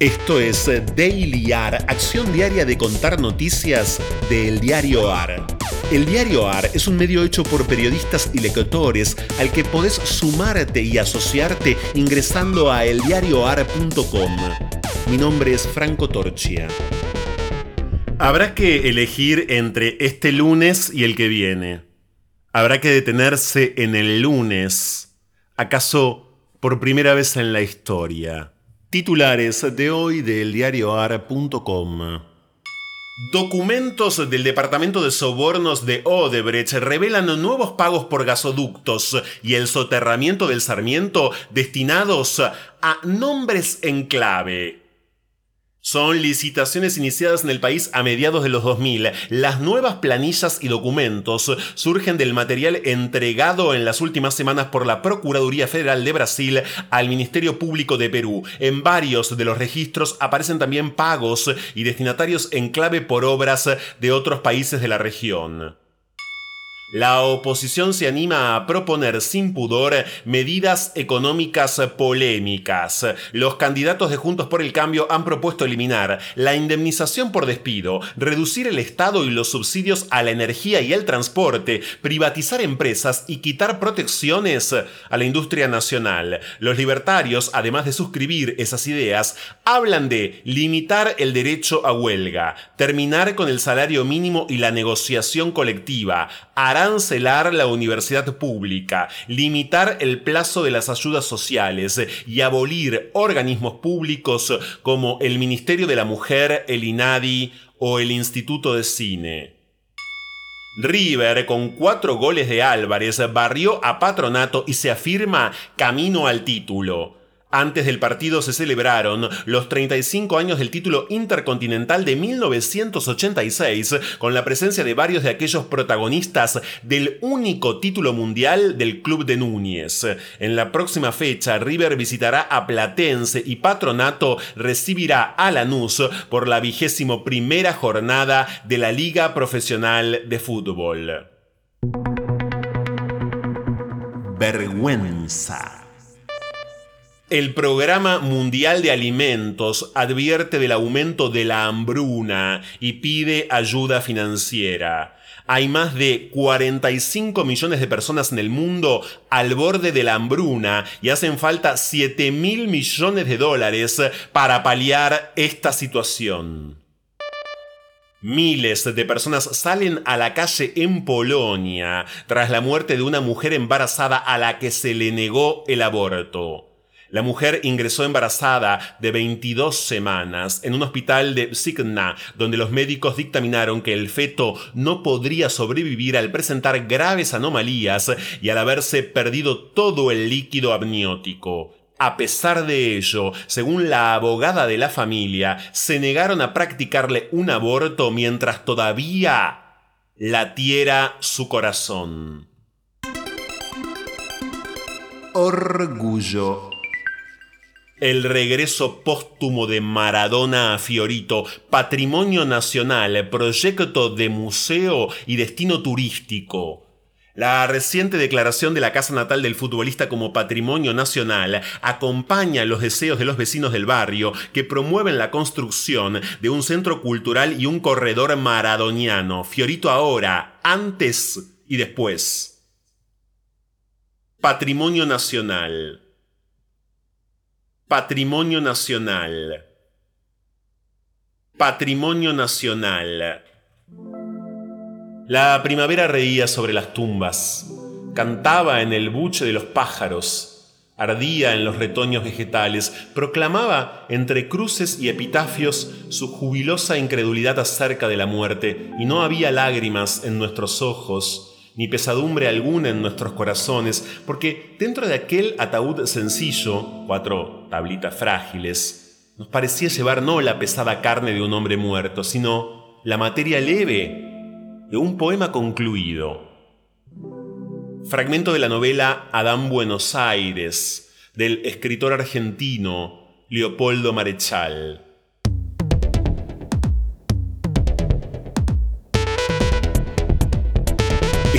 Esto es Daily AR, acción diaria de contar noticias del diario AR. El diario AR es un medio hecho por periodistas y lectores al que podés sumarte y asociarte ingresando a eldiarioar.com. Mi nombre es Franco Torchia. Habrá que elegir entre este lunes y el que viene. Habrá que detenerse en el lunes. ¿Acaso por primera vez en la historia? Titulares de hoy del diarioar.com. Documentos del Departamento de Sobornos de Odebrecht revelan nuevos pagos por gasoductos y el soterramiento del Sarmiento destinados a nombres en clave. Son licitaciones iniciadas en el país a mediados de los 2000. Las nuevas planillas y documentos surgen del material entregado en las últimas semanas por la Procuraduría Federal de Brasil al Ministerio Público de Perú. En varios de los registros aparecen también pagos y destinatarios en clave por obras de otros países de la región. La oposición se anima a proponer sin pudor medidas económicas polémicas. Los candidatos de Juntos por el Cambio han propuesto eliminar la indemnización por despido, reducir el Estado y los subsidios a la energía y el transporte, privatizar empresas y quitar protecciones a la industria nacional. Los libertarios, además de suscribir esas ideas, hablan de limitar el derecho a huelga, terminar con el salario mínimo y la negociación colectiva, arancelar la universidad pública, limitar el plazo de las ayudas sociales y abolir organismos públicos como el Ministerio de la Mujer, el INADI o el Instituto de Cine. River, con cuatro goles de Álvarez, barrió a Patronato y se afirma camino al título. Antes del partido se celebraron los 35 años del título intercontinental de 1986, con la presencia de varios de aquellos protagonistas del único título mundial del club de Núñez. En la próxima fecha, River visitará a Platense y Patronato recibirá a Lanús por la vigésimo primera jornada de la Liga Profesional de Fútbol. Vergüenza. El Programa Mundial de Alimentos advierte del aumento de la hambruna y pide ayuda financiera. Hay más de 45 millones de personas en el mundo al borde de la hambruna y hacen falta 7 mil millones de dólares para paliar esta situación. Miles de personas salen a la calle en Polonia tras la muerte de una mujer embarazada a la que se le negó el aborto. La mujer ingresó embarazada de 22 semanas en un hospital de Signa, donde los médicos dictaminaron que el feto no podría sobrevivir al presentar graves anomalías y al haberse perdido todo el líquido amniótico. A pesar de ello, según la abogada de la familia, se negaron a practicarle un aborto mientras todavía latiera su corazón. Orgullo el regreso póstumo de Maradona a Fiorito, patrimonio nacional, proyecto de museo y destino turístico. La reciente declaración de la casa natal del futbolista como patrimonio nacional acompaña los deseos de los vecinos del barrio que promueven la construcción de un centro cultural y un corredor maradoniano. Fiorito ahora, antes y después. Patrimonio nacional. Patrimonio Nacional. Patrimonio Nacional. La primavera reía sobre las tumbas, cantaba en el buche de los pájaros, ardía en los retoños vegetales, proclamaba entre cruces y epitafios su jubilosa incredulidad acerca de la muerte, y no había lágrimas en nuestros ojos, ni pesadumbre alguna en nuestros corazones, porque dentro de aquel ataúd sencillo, cuatro tablitas frágiles, nos parecía llevar no la pesada carne de un hombre muerto, sino la materia leve de un poema concluido. Fragmento de la novela Adán Buenos Aires, del escritor argentino Leopoldo Marechal.